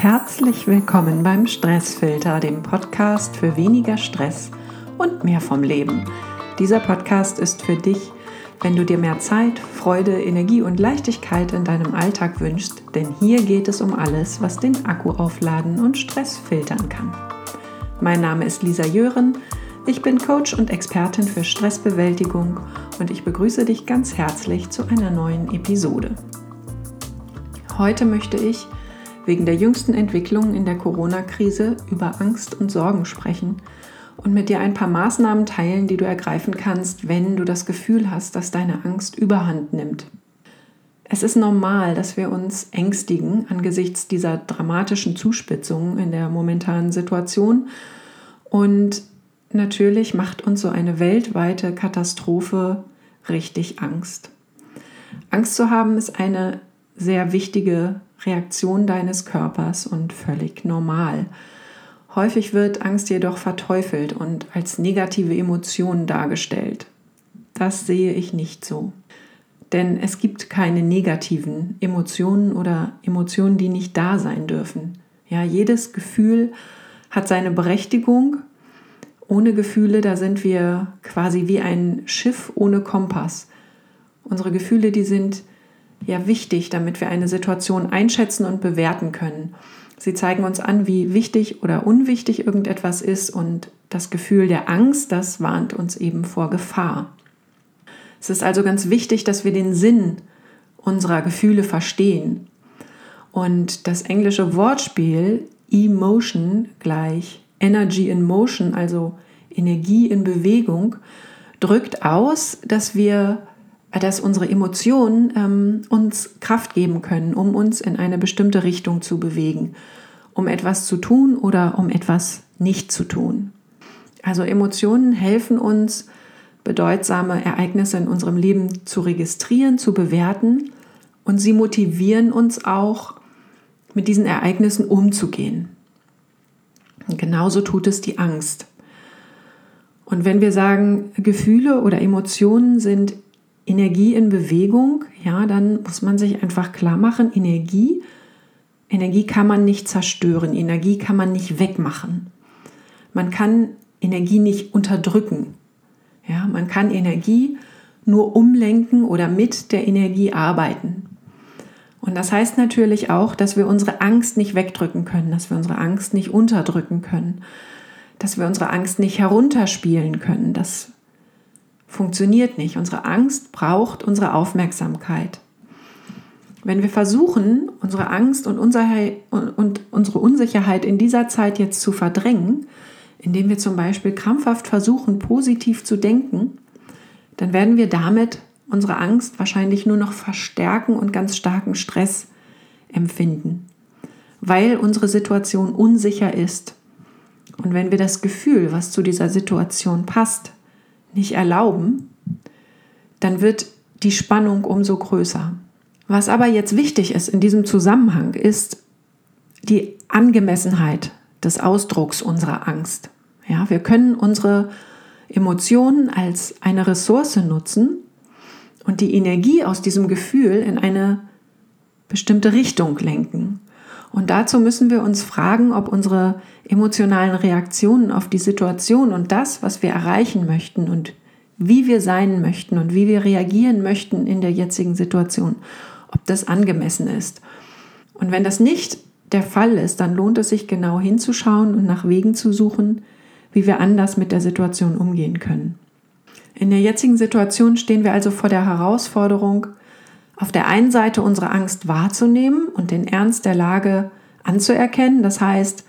Herzlich willkommen beim Stressfilter, dem Podcast für weniger Stress und mehr vom Leben. Dieser Podcast ist für dich, wenn du dir mehr Zeit, Freude, Energie und Leichtigkeit in deinem Alltag wünschst, denn hier geht es um alles, was den Akku aufladen und Stress filtern kann. Mein Name ist Lisa Jören, ich bin Coach und Expertin für Stressbewältigung und ich begrüße dich ganz herzlich zu einer neuen Episode. Heute möchte ich wegen der jüngsten Entwicklungen in der Corona-Krise über Angst und Sorgen sprechen und mit dir ein paar Maßnahmen teilen, die du ergreifen kannst, wenn du das Gefühl hast, dass deine Angst überhand nimmt. Es ist normal, dass wir uns ängstigen angesichts dieser dramatischen Zuspitzung in der momentanen Situation und natürlich macht uns so eine weltweite Katastrophe richtig Angst. Angst zu haben ist eine sehr wichtige Reaktion deines Körpers und völlig normal. Häufig wird Angst jedoch verteufelt und als negative Emotion dargestellt. Das sehe ich nicht so. Denn es gibt keine negativen Emotionen oder Emotionen, die nicht da sein dürfen. Ja, jedes Gefühl hat seine Berechtigung. Ohne Gefühle, da sind wir quasi wie ein Schiff ohne Kompass. Unsere Gefühle, die sind ja wichtig, damit wir eine Situation einschätzen und bewerten können. Sie zeigen uns an, wie wichtig oder unwichtig irgendetwas ist und das Gefühl der Angst, das warnt uns eben vor Gefahr. Es ist also ganz wichtig, dass wir den Sinn unserer Gefühle verstehen. Und das englische Wortspiel Emotion gleich Energy in Motion, also Energie in Bewegung, drückt aus, dass wir dass unsere Emotionen ähm, uns Kraft geben können, um uns in eine bestimmte Richtung zu bewegen, um etwas zu tun oder um etwas nicht zu tun. Also Emotionen helfen uns, bedeutsame Ereignisse in unserem Leben zu registrieren, zu bewerten und sie motivieren uns auch, mit diesen Ereignissen umzugehen. Und genauso tut es die Angst. Und wenn wir sagen, Gefühle oder Emotionen sind Energie in Bewegung, ja, dann muss man sich einfach klar machen, Energie, Energie kann man nicht zerstören, Energie kann man nicht wegmachen. Man kann Energie nicht unterdrücken. Ja, man kann Energie nur umlenken oder mit der Energie arbeiten. Und das heißt natürlich auch, dass wir unsere Angst nicht wegdrücken können, dass wir unsere Angst nicht unterdrücken können, dass wir unsere Angst nicht herunterspielen können, dass funktioniert nicht. Unsere Angst braucht unsere Aufmerksamkeit. Wenn wir versuchen, unsere Angst und, unsere Unsicherheit in dieser Zeit jetzt zu verdrängen, indem wir zum Beispiel krampfhaft versuchen, positiv zu denken, dann werden wir damit unsere Angst wahrscheinlich nur noch verstärken und ganz starken Stress empfinden, weil unsere Situation unsicher ist. Und wenn wir das Gefühl, was zu dieser Situation passt, nicht erlauben, dann wird die Spannung umso größer. Was aber jetzt wichtig ist in diesem Zusammenhang, ist die Angemessenheit des Ausdrucks unserer Angst. Ja, wir können unsere Emotionen als eine Ressource nutzen und die Energie aus diesem Gefühl in eine bestimmte Richtung lenken. Und dazu müssen wir uns fragen, ob unsere emotionalen Reaktionen auf die Situation und das, was wir erreichen möchten und wie wir sein möchten und wie wir reagieren möchten in der jetzigen Situation, ob das angemessen ist. Und wenn das nicht der Fall ist, dann lohnt es sich genau hinzuschauen und nach Wegen zu suchen, wie wir anders mit der Situation umgehen können. In der jetzigen Situation stehen wir also vor der Herausforderung, auf der einen Seite unsere Angst wahrzunehmen und den Ernst der Lage anzuerkennen, das heißt,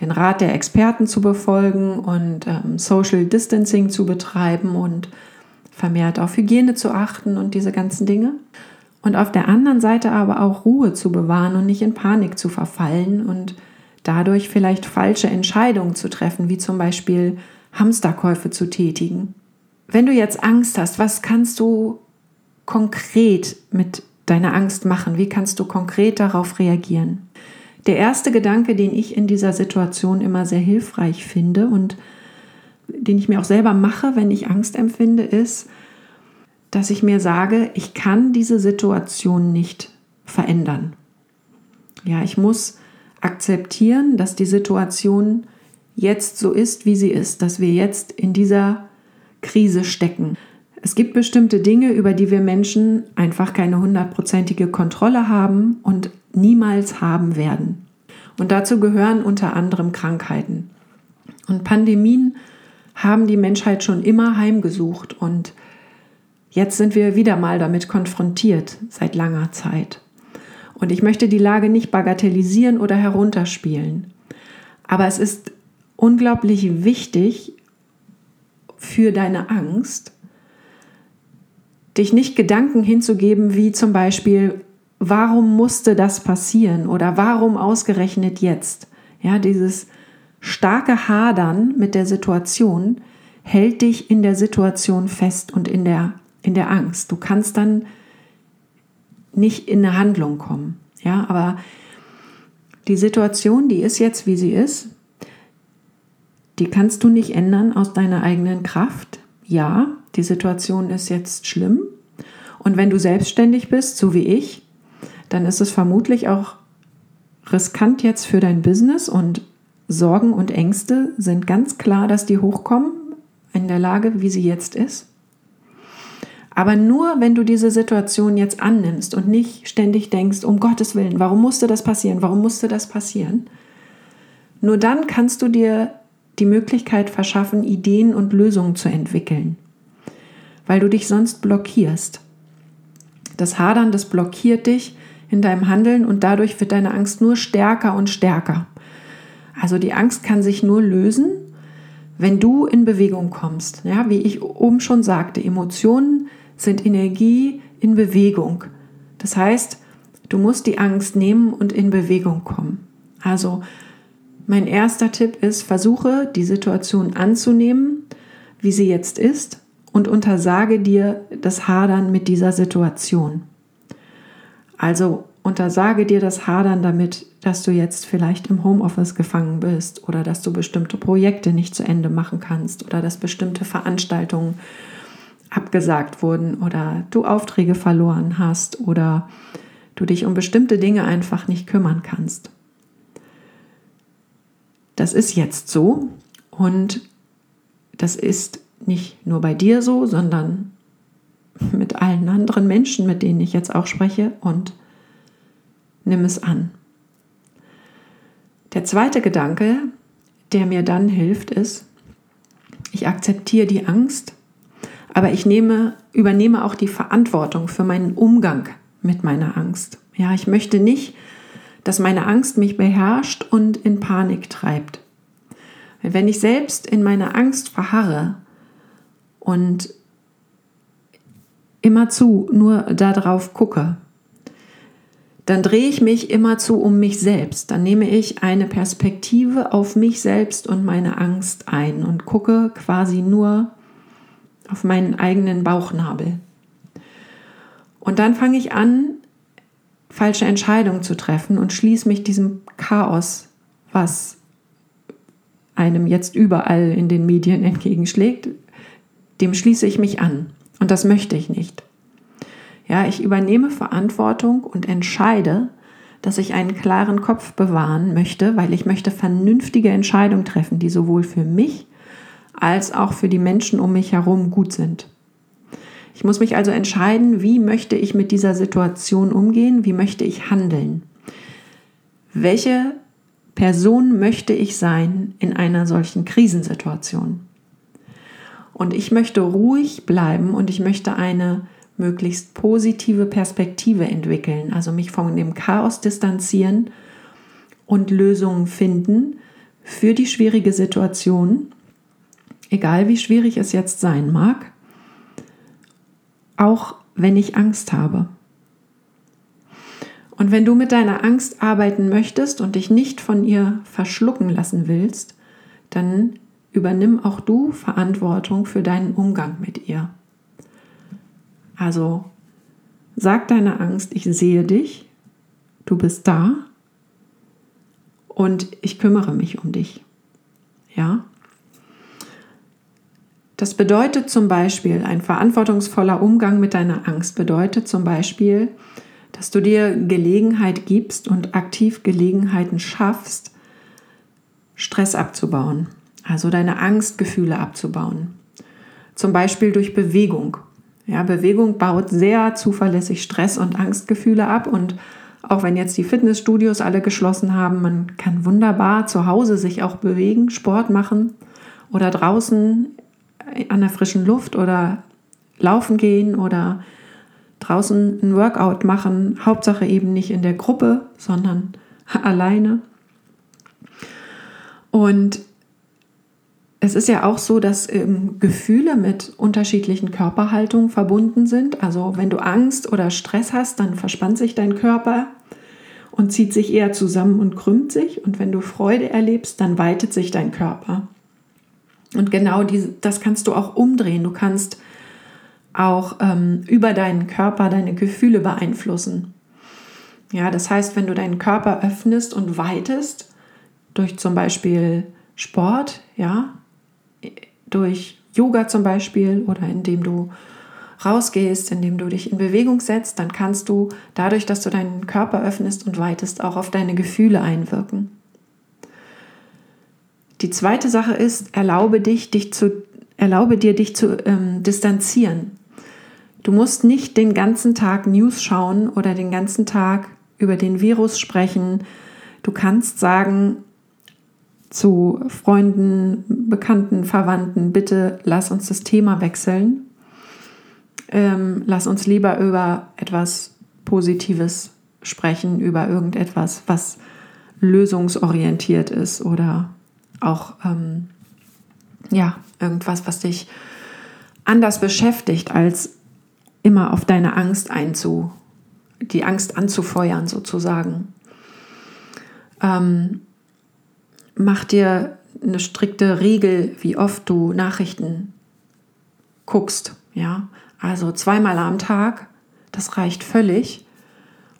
den Rat der Experten zu befolgen und ähm, Social Distancing zu betreiben und vermehrt auf Hygiene zu achten und diese ganzen Dinge. Und auf der anderen Seite aber auch Ruhe zu bewahren und nicht in Panik zu verfallen und dadurch vielleicht falsche Entscheidungen zu treffen, wie zum Beispiel Hamsterkäufe zu tätigen. Wenn du jetzt Angst hast, was kannst du konkret mit deiner Angst machen? Wie kannst du konkret darauf reagieren? Der erste Gedanke, den ich in dieser Situation immer sehr hilfreich finde und den ich mir auch selber mache, wenn ich Angst empfinde, ist, dass ich mir sage, ich kann diese Situation nicht verändern. Ja, ich muss akzeptieren, dass die Situation jetzt so ist, wie sie ist, dass wir jetzt in dieser Krise stecken. Es gibt bestimmte Dinge, über die wir Menschen einfach keine hundertprozentige Kontrolle haben und niemals haben werden. Und dazu gehören unter anderem Krankheiten. Und Pandemien haben die Menschheit schon immer heimgesucht und jetzt sind wir wieder mal damit konfrontiert seit langer Zeit. Und ich möchte die Lage nicht bagatellisieren oder herunterspielen. Aber es ist unglaublich wichtig für deine Angst, dich nicht Gedanken hinzugeben, wie zum Beispiel, warum musste das passieren oder warum ausgerechnet jetzt? Ja, dieses starke Hadern mit der Situation hält dich in der Situation fest und in der, in der Angst. Du kannst dann nicht in eine Handlung kommen. Ja, aber die Situation, die ist jetzt, wie sie ist, die kannst du nicht ändern aus deiner eigenen Kraft. Ja, die Situation ist jetzt schlimm. Und wenn du selbstständig bist, so wie ich, dann ist es vermutlich auch riskant jetzt für dein Business und Sorgen und Ängste sind ganz klar, dass die hochkommen in der Lage, wie sie jetzt ist. Aber nur wenn du diese Situation jetzt annimmst und nicht ständig denkst, um Gottes Willen, warum musste das passieren, warum musste das passieren, nur dann kannst du dir die Möglichkeit verschaffen, Ideen und Lösungen zu entwickeln, weil du dich sonst blockierst. Das Hadern, das blockiert dich in deinem Handeln und dadurch wird deine Angst nur stärker und stärker. Also die Angst kann sich nur lösen, wenn du in Bewegung kommst. Ja, wie ich oben schon sagte, Emotionen sind Energie in Bewegung. Das heißt, du musst die Angst nehmen und in Bewegung kommen. Also mein erster Tipp ist, versuche die Situation anzunehmen, wie sie jetzt ist und untersage dir das Hadern mit dieser Situation. Also untersage dir das Hadern damit, dass du jetzt vielleicht im Homeoffice gefangen bist oder dass du bestimmte Projekte nicht zu Ende machen kannst oder dass bestimmte Veranstaltungen abgesagt wurden oder du Aufträge verloren hast oder du dich um bestimmte Dinge einfach nicht kümmern kannst. Das ist jetzt so und das ist nicht nur bei dir so, sondern mit allen anderen Menschen, mit denen ich jetzt auch spreche und nimm es an. Der zweite Gedanke, der mir dann hilft, ist, ich akzeptiere die Angst, aber ich nehme, übernehme auch die Verantwortung für meinen Umgang mit meiner Angst. Ja, ich möchte nicht, dass meine Angst mich beherrscht und in Panik treibt. Wenn ich selbst in meiner Angst verharre und immerzu nur darauf gucke, dann drehe ich mich immerzu um mich selbst. Dann nehme ich eine Perspektive auf mich selbst und meine Angst ein und gucke quasi nur auf meinen eigenen Bauchnabel. Und dann fange ich an, falsche Entscheidungen zu treffen und schließe mich diesem Chaos, was einem jetzt überall in den Medien entgegenschlägt, dem schließe ich mich an. Und das möchte ich nicht. Ja, ich übernehme Verantwortung und entscheide, dass ich einen klaren Kopf bewahren möchte, weil ich möchte vernünftige Entscheidungen treffen, die sowohl für mich als auch für die Menschen um mich herum gut sind. Ich muss mich also entscheiden, wie möchte ich mit dieser Situation umgehen, wie möchte ich handeln. Welche Person möchte ich sein in einer solchen Krisensituation? Und ich möchte ruhig bleiben und ich möchte eine möglichst positive Perspektive entwickeln, also mich von dem Chaos distanzieren und Lösungen finden für die schwierige Situation, egal wie schwierig es jetzt sein mag auch wenn ich Angst habe. Und wenn du mit deiner Angst arbeiten möchtest und dich nicht von ihr verschlucken lassen willst, dann übernimm auch du Verantwortung für deinen Umgang mit ihr. Also sag deiner Angst, ich sehe dich, du bist da und ich kümmere mich um dich. Ja? Das bedeutet zum Beispiel, ein verantwortungsvoller Umgang mit deiner Angst bedeutet zum Beispiel, dass du dir Gelegenheit gibst und aktiv Gelegenheiten schaffst, Stress abzubauen, also deine Angstgefühle abzubauen. Zum Beispiel durch Bewegung. Ja, Bewegung baut sehr zuverlässig Stress und Angstgefühle ab und auch wenn jetzt die Fitnessstudios alle geschlossen haben, man kann wunderbar zu Hause sich auch bewegen, Sport machen oder draußen an der frischen Luft oder laufen gehen oder draußen ein Workout machen. Hauptsache eben nicht in der Gruppe, sondern alleine. Und es ist ja auch so, dass ähm, Gefühle mit unterschiedlichen Körperhaltungen verbunden sind. Also wenn du Angst oder Stress hast, dann verspannt sich dein Körper und zieht sich eher zusammen und krümmt sich. Und wenn du Freude erlebst, dann weitet sich dein Körper. Und genau diese, das kannst du auch umdrehen. Du kannst auch ähm, über deinen Körper deine Gefühle beeinflussen. Ja, das heißt, wenn du deinen Körper öffnest und weitest, durch zum Beispiel Sport, ja, durch Yoga zum Beispiel oder indem du rausgehst, indem du dich in Bewegung setzt, dann kannst du dadurch, dass du deinen Körper öffnest und weitest, auch auf deine Gefühle einwirken. Die zweite Sache ist, erlaube dich, dich zu, erlaube dir, dich zu ähm, distanzieren. Du musst nicht den ganzen Tag News schauen oder den ganzen Tag über den Virus sprechen. Du kannst sagen, zu Freunden, Bekannten, Verwandten, bitte lass uns das Thema wechseln. Ähm, lass uns lieber über etwas Positives sprechen, über irgendetwas, was lösungsorientiert ist oder auch ähm, ja, irgendwas, was dich anders beschäftigt, als immer auf deine Angst einzu, die Angst anzufeuern sozusagen. Ähm, mach dir eine strikte Regel, wie oft du Nachrichten guckst. Ja, also zweimal am Tag, das reicht völlig.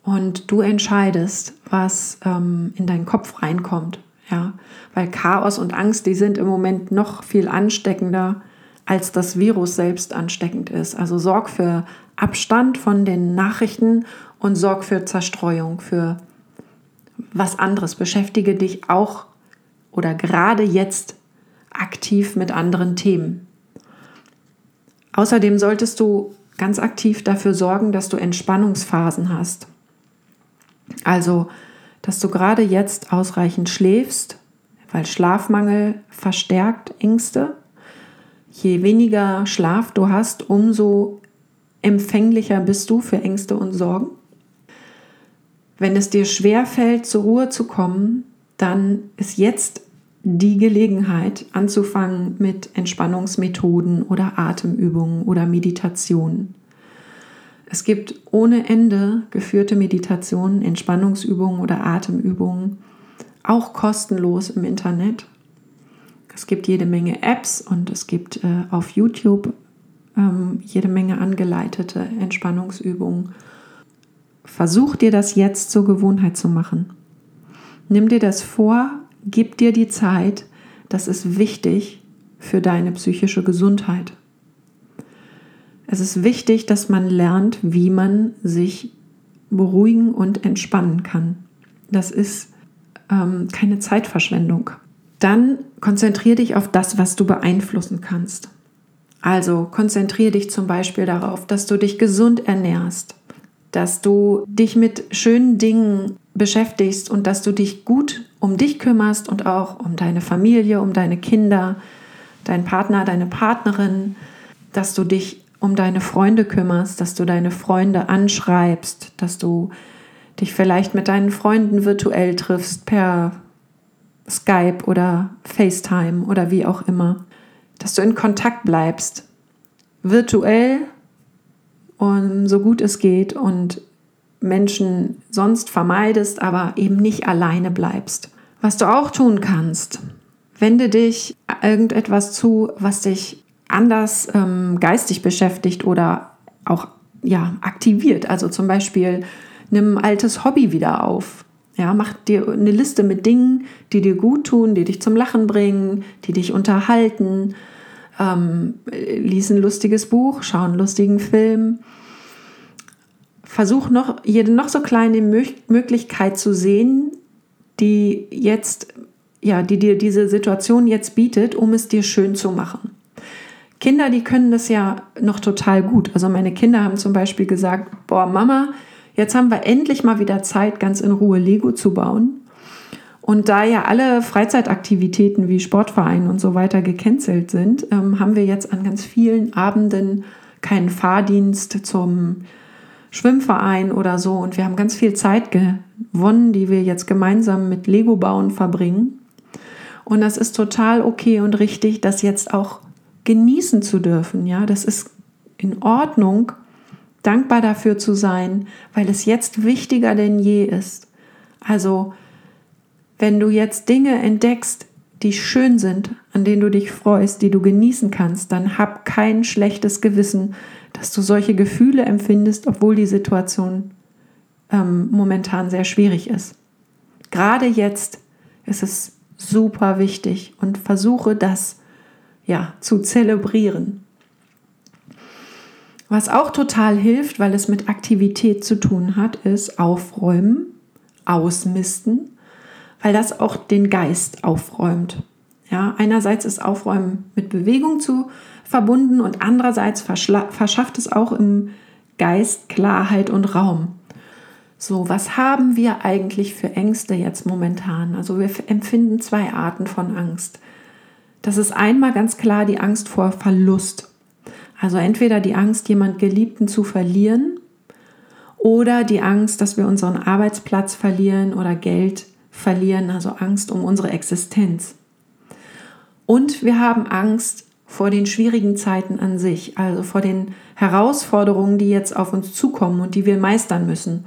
Und du entscheidest, was ähm, in deinen Kopf reinkommt. Ja, weil Chaos und Angst, die sind im Moment noch viel ansteckender, als das Virus selbst ansteckend ist. Also sorg für Abstand von den Nachrichten und sorg für Zerstreuung, für was anderes. Beschäftige dich auch oder gerade jetzt aktiv mit anderen Themen. Außerdem solltest du ganz aktiv dafür sorgen, dass du Entspannungsphasen hast. Also, dass du gerade jetzt ausreichend schläfst, weil Schlafmangel verstärkt Ängste. Je weniger Schlaf du hast, umso empfänglicher bist du für Ängste und Sorgen. Wenn es dir schwer fällt, zur Ruhe zu kommen, dann ist jetzt die Gelegenheit anzufangen mit Entspannungsmethoden oder Atemübungen oder Meditationen. Es gibt ohne Ende geführte Meditationen, Entspannungsübungen oder Atemübungen, auch kostenlos im Internet. Es gibt jede Menge Apps und es gibt äh, auf YouTube ähm, jede Menge angeleitete Entspannungsübungen. Versuch dir das jetzt zur Gewohnheit zu machen. Nimm dir das vor, gib dir die Zeit, das ist wichtig für deine psychische Gesundheit. Es ist wichtig, dass man lernt, wie man sich beruhigen und entspannen kann. Das ist ähm, keine Zeitverschwendung. Dann konzentriere dich auf das, was du beeinflussen kannst. Also konzentriere dich zum Beispiel darauf, dass du dich gesund ernährst, dass du dich mit schönen Dingen beschäftigst und dass du dich gut um dich kümmerst und auch um deine Familie, um deine Kinder, deinen Partner, deine Partnerin, dass du dich um deine Freunde kümmerst, dass du deine Freunde anschreibst, dass du dich vielleicht mit deinen Freunden virtuell triffst per Skype oder FaceTime oder wie auch immer, dass du in Kontakt bleibst, virtuell und so gut es geht und Menschen sonst vermeidest, aber eben nicht alleine bleibst. Was du auch tun kannst, wende dich irgendetwas zu, was dich anders ähm, geistig beschäftigt oder auch ja, aktiviert. Also zum Beispiel nimm ein altes Hobby wieder auf. Ja, mach dir eine Liste mit Dingen, die dir gut tun, die dich zum Lachen bringen, die dich unterhalten. Ähm, lies ein lustiges Buch, schau einen lustigen Film versuch noch jede noch so kleine Möglichkeit zu sehen, die jetzt, ja, die dir diese Situation jetzt bietet, um es dir schön zu machen. Kinder, die können das ja noch total gut. Also meine Kinder haben zum Beispiel gesagt, boah, Mama, jetzt haben wir endlich mal wieder Zeit, ganz in Ruhe Lego zu bauen. Und da ja alle Freizeitaktivitäten wie Sportvereine und so weiter gecancelt sind, ähm, haben wir jetzt an ganz vielen Abenden keinen Fahrdienst zum Schwimmverein oder so. Und wir haben ganz viel Zeit gewonnen, die wir jetzt gemeinsam mit Lego bauen verbringen. Und das ist total okay und richtig, das jetzt auch genießen zu dürfen. Ja, das ist in Ordnung, dankbar dafür zu sein, weil es jetzt wichtiger denn je ist. Also wenn du jetzt Dinge entdeckst, die schön sind, an denen du dich freust, die du genießen kannst, dann hab kein schlechtes Gewissen, dass du solche Gefühle empfindest, obwohl die Situation ähm, momentan sehr schwierig ist. Gerade jetzt ist es super wichtig und versuche das ja zu zelebrieren. Was auch total hilft, weil es mit Aktivität zu tun hat, ist aufräumen, ausmisten weil das auch den Geist aufräumt. Ja, einerseits ist Aufräumen mit Bewegung zu verbunden und andererseits verschafft es auch im Geist Klarheit und Raum. So, was haben wir eigentlich für Ängste jetzt momentan? Also wir empfinden zwei Arten von Angst. Das ist einmal ganz klar die Angst vor Verlust. Also entweder die Angst, jemand Geliebten zu verlieren oder die Angst, dass wir unseren Arbeitsplatz verlieren oder Geld verlieren, also Angst um unsere Existenz. Und wir haben Angst vor den schwierigen Zeiten an sich, also vor den Herausforderungen, die jetzt auf uns zukommen und die wir meistern müssen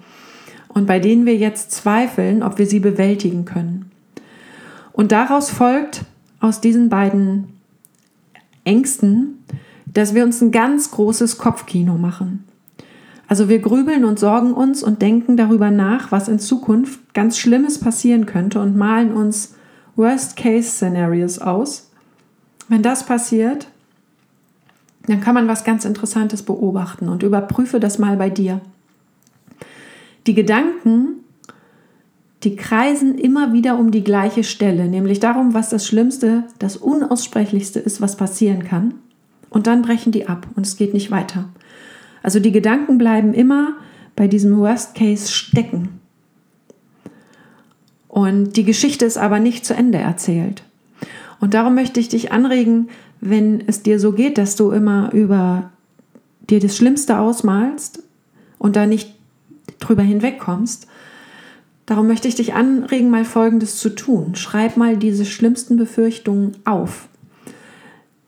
und bei denen wir jetzt zweifeln, ob wir sie bewältigen können. Und daraus folgt aus diesen beiden Ängsten, dass wir uns ein ganz großes Kopfkino machen. Also wir grübeln und sorgen uns und denken darüber nach, was in Zukunft ganz Schlimmes passieren könnte und malen uns Worst-Case-Szenarios aus. Wenn das passiert, dann kann man was ganz Interessantes beobachten und überprüfe das mal bei dir. Die Gedanken, die kreisen immer wieder um die gleiche Stelle, nämlich darum, was das Schlimmste, das Unaussprechlichste ist, was passieren kann. Und dann brechen die ab und es geht nicht weiter. Also die Gedanken bleiben immer bei diesem Worst Case stecken. Und die Geschichte ist aber nicht zu Ende erzählt. Und darum möchte ich dich anregen, wenn es dir so geht, dass du immer über dir das Schlimmste ausmalst und da nicht drüber hinwegkommst, darum möchte ich dich anregen, mal Folgendes zu tun. Schreib mal diese schlimmsten Befürchtungen auf.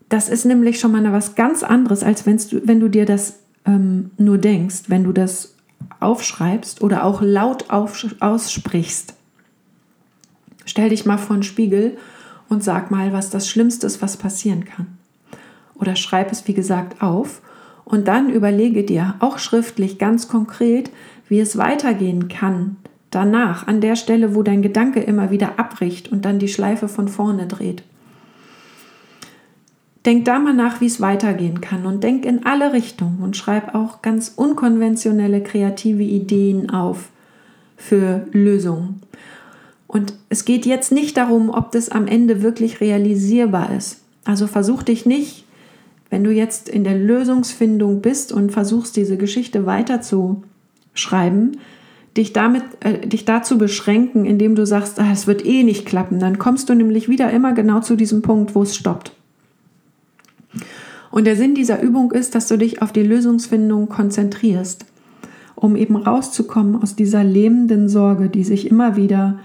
Das ist nämlich schon mal was ganz anderes, als du, wenn du dir das ähm, nur denkst, wenn du das aufschreibst oder auch laut aussprichst. Stell dich mal vor den Spiegel und sag mal, was das Schlimmste ist, was passieren kann. Oder schreib es, wie gesagt, auf und dann überlege dir auch schriftlich ganz konkret, wie es weitergehen kann. Danach, an der Stelle, wo dein Gedanke immer wieder abbricht und dann die Schleife von vorne dreht. Denk da mal nach, wie es weitergehen kann und denk in alle Richtungen und schreib auch ganz unkonventionelle kreative Ideen auf für Lösungen. Und es geht jetzt nicht darum, ob das am Ende wirklich realisierbar ist. Also versuch dich nicht, wenn du jetzt in der Lösungsfindung bist und versuchst, diese Geschichte weiter zu schreiben, dich damit, äh, dich dazu beschränken, indem du sagst, ah, es wird eh nicht klappen. Dann kommst du nämlich wieder immer genau zu diesem Punkt, wo es stoppt. Und der Sinn dieser Übung ist, dass du dich auf die Lösungsfindung konzentrierst, um eben rauszukommen aus dieser lähmenden Sorge, die sich immer wieder,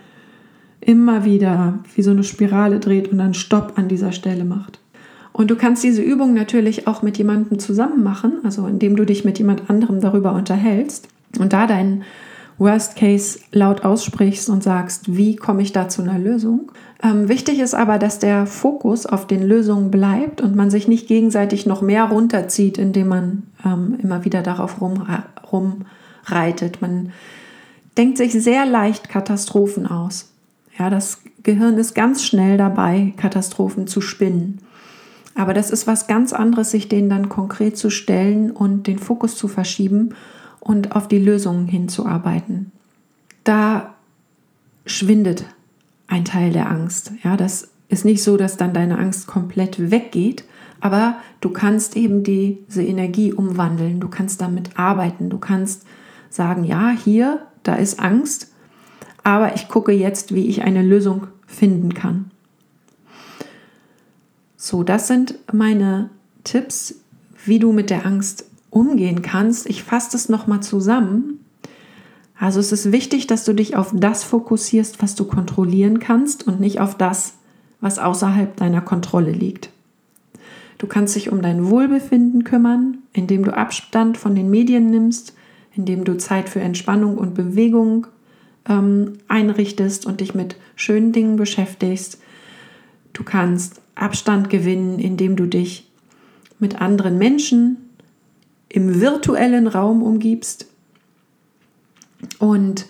immer wieder wie so eine Spirale dreht und dann Stopp an dieser Stelle macht. Und du kannst diese Übung natürlich auch mit jemandem zusammen machen, also indem du dich mit jemand anderem darüber unterhältst und da deinen Worst Case laut aussprichst und sagst, wie komme ich da zu einer Lösung. Ähm, wichtig ist aber, dass der Fokus auf den Lösungen bleibt und man sich nicht gegenseitig noch mehr runterzieht, indem man ähm, immer wieder darauf rum, rumreitet. Man denkt sich sehr leicht Katastrophen aus. Ja, das Gehirn ist ganz schnell dabei, Katastrophen zu spinnen. Aber das ist was ganz anderes, sich denen dann konkret zu stellen und den Fokus zu verschieben und auf die Lösungen hinzuarbeiten. Da schwindet ein Teil der Angst. Ja, das ist nicht so, dass dann deine Angst komplett weggeht, aber du kannst eben diese Energie umwandeln, du kannst damit arbeiten, du kannst sagen, ja, hier, da ist Angst, aber ich gucke jetzt, wie ich eine Lösung finden kann. So, das sind meine Tipps, wie du mit der Angst umgehen kannst. Ich fasse das nochmal zusammen. Also es ist wichtig, dass du dich auf das fokussierst, was du kontrollieren kannst und nicht auf das, was außerhalb deiner Kontrolle liegt. Du kannst dich um dein Wohlbefinden kümmern, indem du Abstand von den Medien nimmst, indem du Zeit für Entspannung und Bewegung ähm, einrichtest und dich mit schönen Dingen beschäftigst. Du kannst Abstand gewinnen, indem du dich mit anderen Menschen im virtuellen Raum umgibst. Und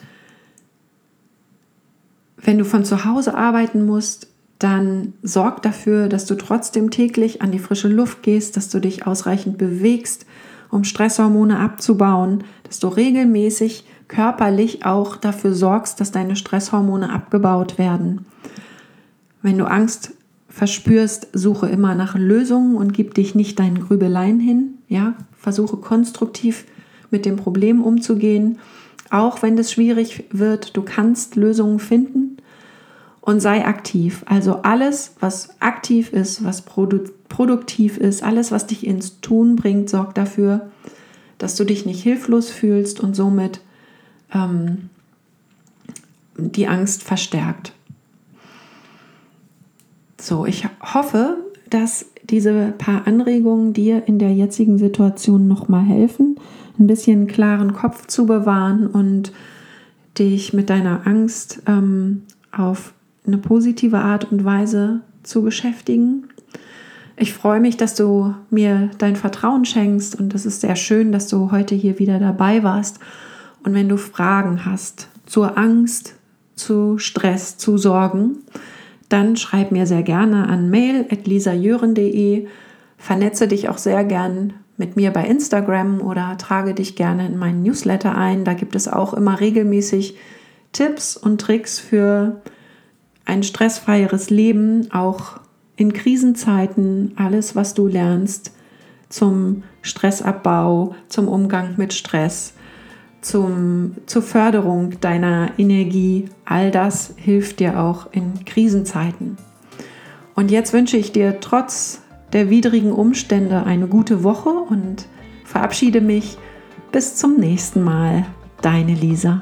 wenn du von zu Hause arbeiten musst, dann sorg dafür, dass du trotzdem täglich an die frische Luft gehst, dass du dich ausreichend bewegst, um Stresshormone abzubauen, dass du regelmäßig körperlich auch dafür sorgst, dass deine Stresshormone abgebaut werden. Wenn du Angst verspürst, suche immer nach Lösungen und gib dich nicht deinen Grübeleien hin. Ja, versuche konstruktiv mit dem Problem umzugehen, auch wenn es schwierig wird. Du kannst Lösungen finden und sei aktiv. Also alles, was aktiv ist, was produ produktiv ist, alles, was dich ins Tun bringt, sorgt dafür, dass du dich nicht hilflos fühlst und somit ähm, die Angst verstärkt. So, ich hoffe, dass diese paar Anregungen dir in der jetzigen Situation nochmal helfen, ein bisschen klaren Kopf zu bewahren und dich mit deiner Angst ähm, auf eine positive Art und Weise zu beschäftigen. Ich freue mich, dass du mir dein Vertrauen schenkst und es ist sehr schön, dass du heute hier wieder dabei warst. Und wenn du Fragen hast zur Angst, zu Stress, zu Sorgen, dann schreib mir sehr gerne an mail.lisajören.de. Vernetze dich auch sehr gern mit mir bei Instagram oder trage dich gerne in meinen Newsletter ein. Da gibt es auch immer regelmäßig Tipps und Tricks für ein stressfreieres Leben, auch in Krisenzeiten, alles, was du lernst zum Stressabbau, zum Umgang mit Stress, zum, zur Förderung deiner Energie. All das hilft dir auch in Krisenzeiten. Und jetzt wünsche ich dir trotz der widrigen Umstände eine gute Woche und verabschiede mich. Bis zum nächsten Mal. Deine Lisa.